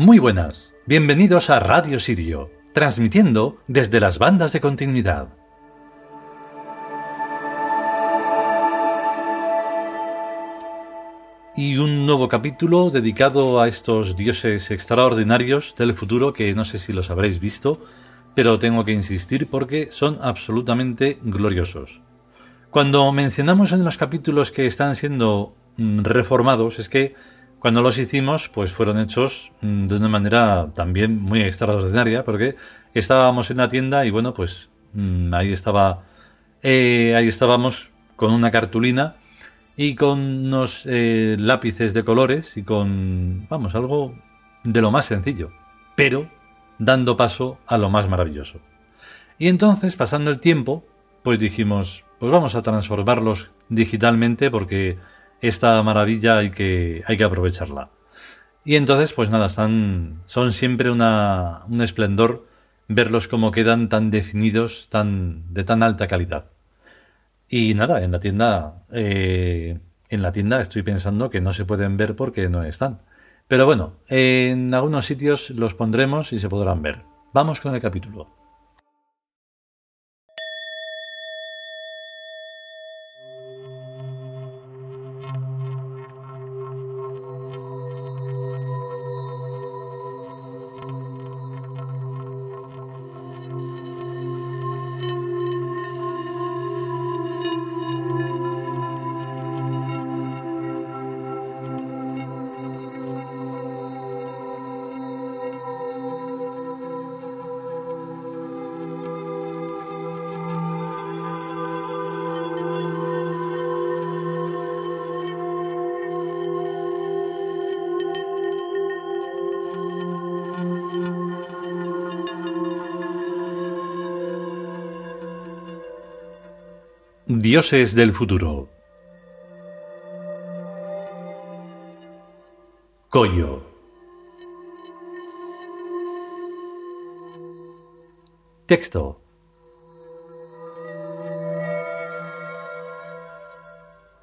Muy buenas, bienvenidos a Radio Sirio, transmitiendo desde las bandas de continuidad. Y un nuevo capítulo dedicado a estos dioses extraordinarios del futuro que no sé si los habréis visto, pero tengo que insistir porque son absolutamente gloriosos. Cuando mencionamos en los capítulos que están siendo mm, reformados, es que cuando los hicimos, pues fueron hechos mm, de una manera también muy extraordinaria, porque estábamos en la tienda y bueno, pues mm, ahí estaba, eh, ahí estábamos con una cartulina y con unos eh, lápices de colores y con, vamos, algo de lo más sencillo, pero dando paso a lo más maravilloso. Y entonces, pasando el tiempo, pues dijimos, pues vamos a transformarlos digitalmente porque esta maravilla hay que, hay que aprovecharla. Y entonces, pues nada, están, son siempre una, un esplendor verlos como quedan tan definidos, tan, de tan alta calidad. Y nada, en la tienda, eh, en la tienda estoy pensando que no se pueden ver porque no están. Pero bueno, en algunos sitios los pondremos y se podrán ver. Vamos con el capítulo. Dioses del futuro. Coyo. Texto.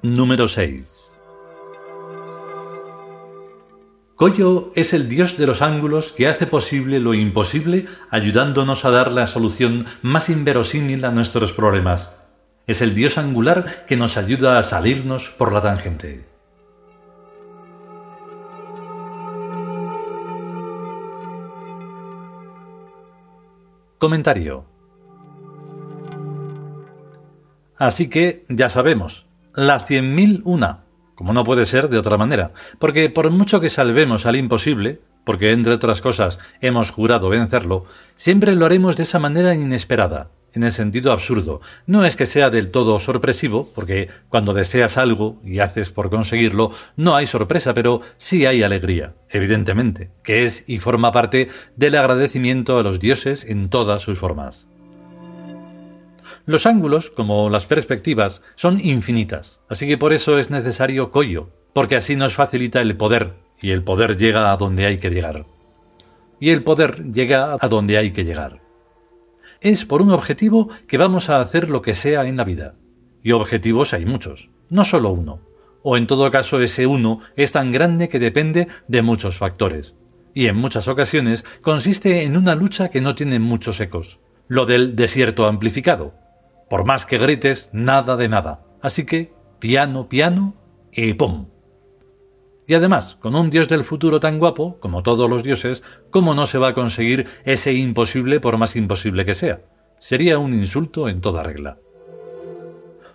Número 6. Coyo es el dios de los ángulos que hace posible lo imposible ayudándonos a dar la solución más inverosímil a nuestros problemas es el Dios angular que nos ayuda a salirnos por la tangente. Comentario. Así que ya sabemos, la cien mil una, como no puede ser de otra manera, porque por mucho que salvemos al imposible, porque entre otras cosas hemos jurado vencerlo, siempre lo haremos de esa manera inesperada, en el sentido absurdo. No es que sea del todo sorpresivo, porque cuando deseas algo y haces por conseguirlo, no hay sorpresa, pero sí hay alegría, evidentemente, que es y forma parte del agradecimiento a los dioses en todas sus formas. Los ángulos, como las perspectivas, son infinitas, así que por eso es necesario collo, porque así nos facilita el poder, y el poder llega a donde hay que llegar. Y el poder llega a donde hay que llegar es por un objetivo que vamos a hacer lo que sea en la vida. Y objetivos hay muchos, no solo uno. O en todo caso ese uno es tan grande que depende de muchos factores. Y en muchas ocasiones consiste en una lucha que no tiene muchos ecos. Lo del desierto amplificado. Por más que grites, nada de nada. Así que, piano, piano y ¡pum! Y además, con un dios del futuro tan guapo, como todos los dioses, ¿cómo no se va a conseguir ese imposible por más imposible que sea? Sería un insulto en toda regla.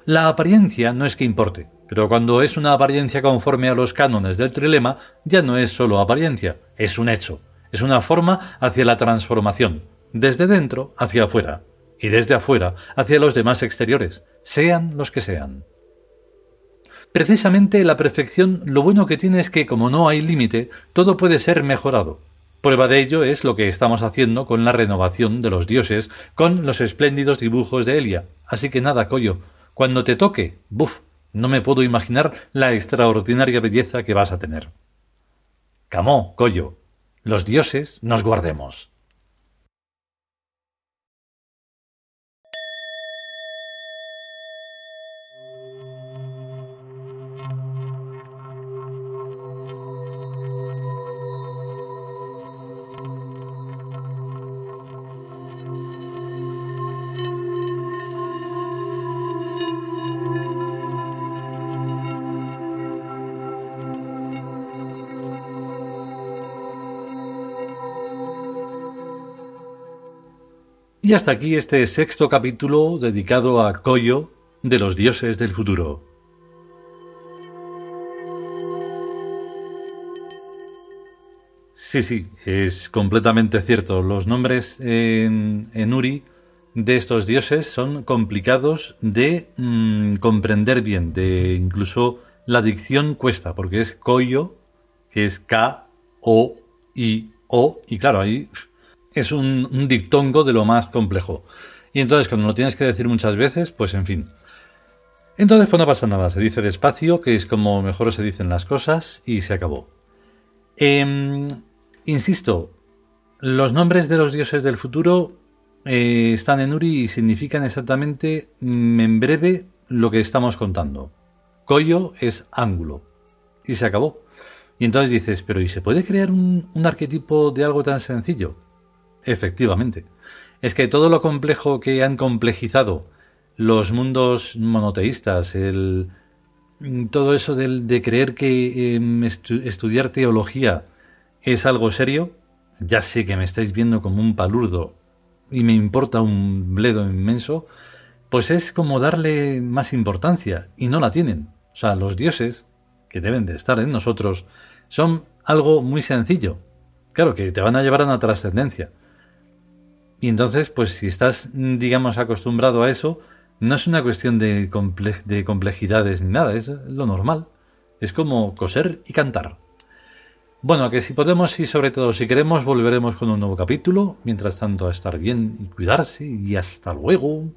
La apariencia no es que importe, pero cuando es una apariencia conforme a los cánones del trilema, ya no es solo apariencia, es un hecho, es una forma hacia la transformación, desde dentro hacia afuera, y desde afuera hacia los demás exteriores, sean los que sean. Precisamente la perfección lo bueno que tiene es que como no hay límite, todo puede ser mejorado. Prueba de ello es lo que estamos haciendo con la renovación de los dioses, con los espléndidos dibujos de Elia. Así que nada, Coyo, cuando te toque, buf, no me puedo imaginar la extraordinaria belleza que vas a tener. Camó, Coyo, los dioses nos guardemos. Y hasta aquí este sexto capítulo dedicado a Koyo de los dioses del futuro. Sí, sí, es completamente cierto. Los nombres en, Uri de estos dioses son complicados de mm, comprender bien, de incluso la dicción cuesta, porque es Koyo, que es K, O, I, O, y claro, ahí es un, dictongo de lo más complejo. Y entonces cuando lo tienes que decir muchas veces, pues en fin. Entonces pues no pasa nada, se dice despacio, que es como mejor se dicen las cosas, y se acabó. Em, insisto, los nombres de los dioses del futuro eh, están en Uri y significan exactamente mm, en breve lo que estamos contando. Koyo es ángulo. Y se acabó. Y entonces dices, pero ¿y se puede crear un arquetipo de algo tan sencillo? Efectivamente. Es que todo lo complejo que han complejizado los mundos monoteístas, el, todo eso de, creer que em, estudiar teología es algo serio, ya sé que me estáis viendo como un palurdo y me importa un bledo inmenso, pues es como darle más importancia y no la tienen. O sea, los dioses, que deben de estar en nosotros, son algo muy sencillo. Claro, que te van a llevar a una trascendencia. Y entonces, pues si estás, digamos, acostumbrado a eso, no es una cuestión de, de complejidades ni nada, es lo normal. Es como coser y cantar. Bueno, que si podemos y sobre todo si queremos volveremos con un nuevo capítulo. Mientras tanto, a estar bien y cuidarse y hasta luego.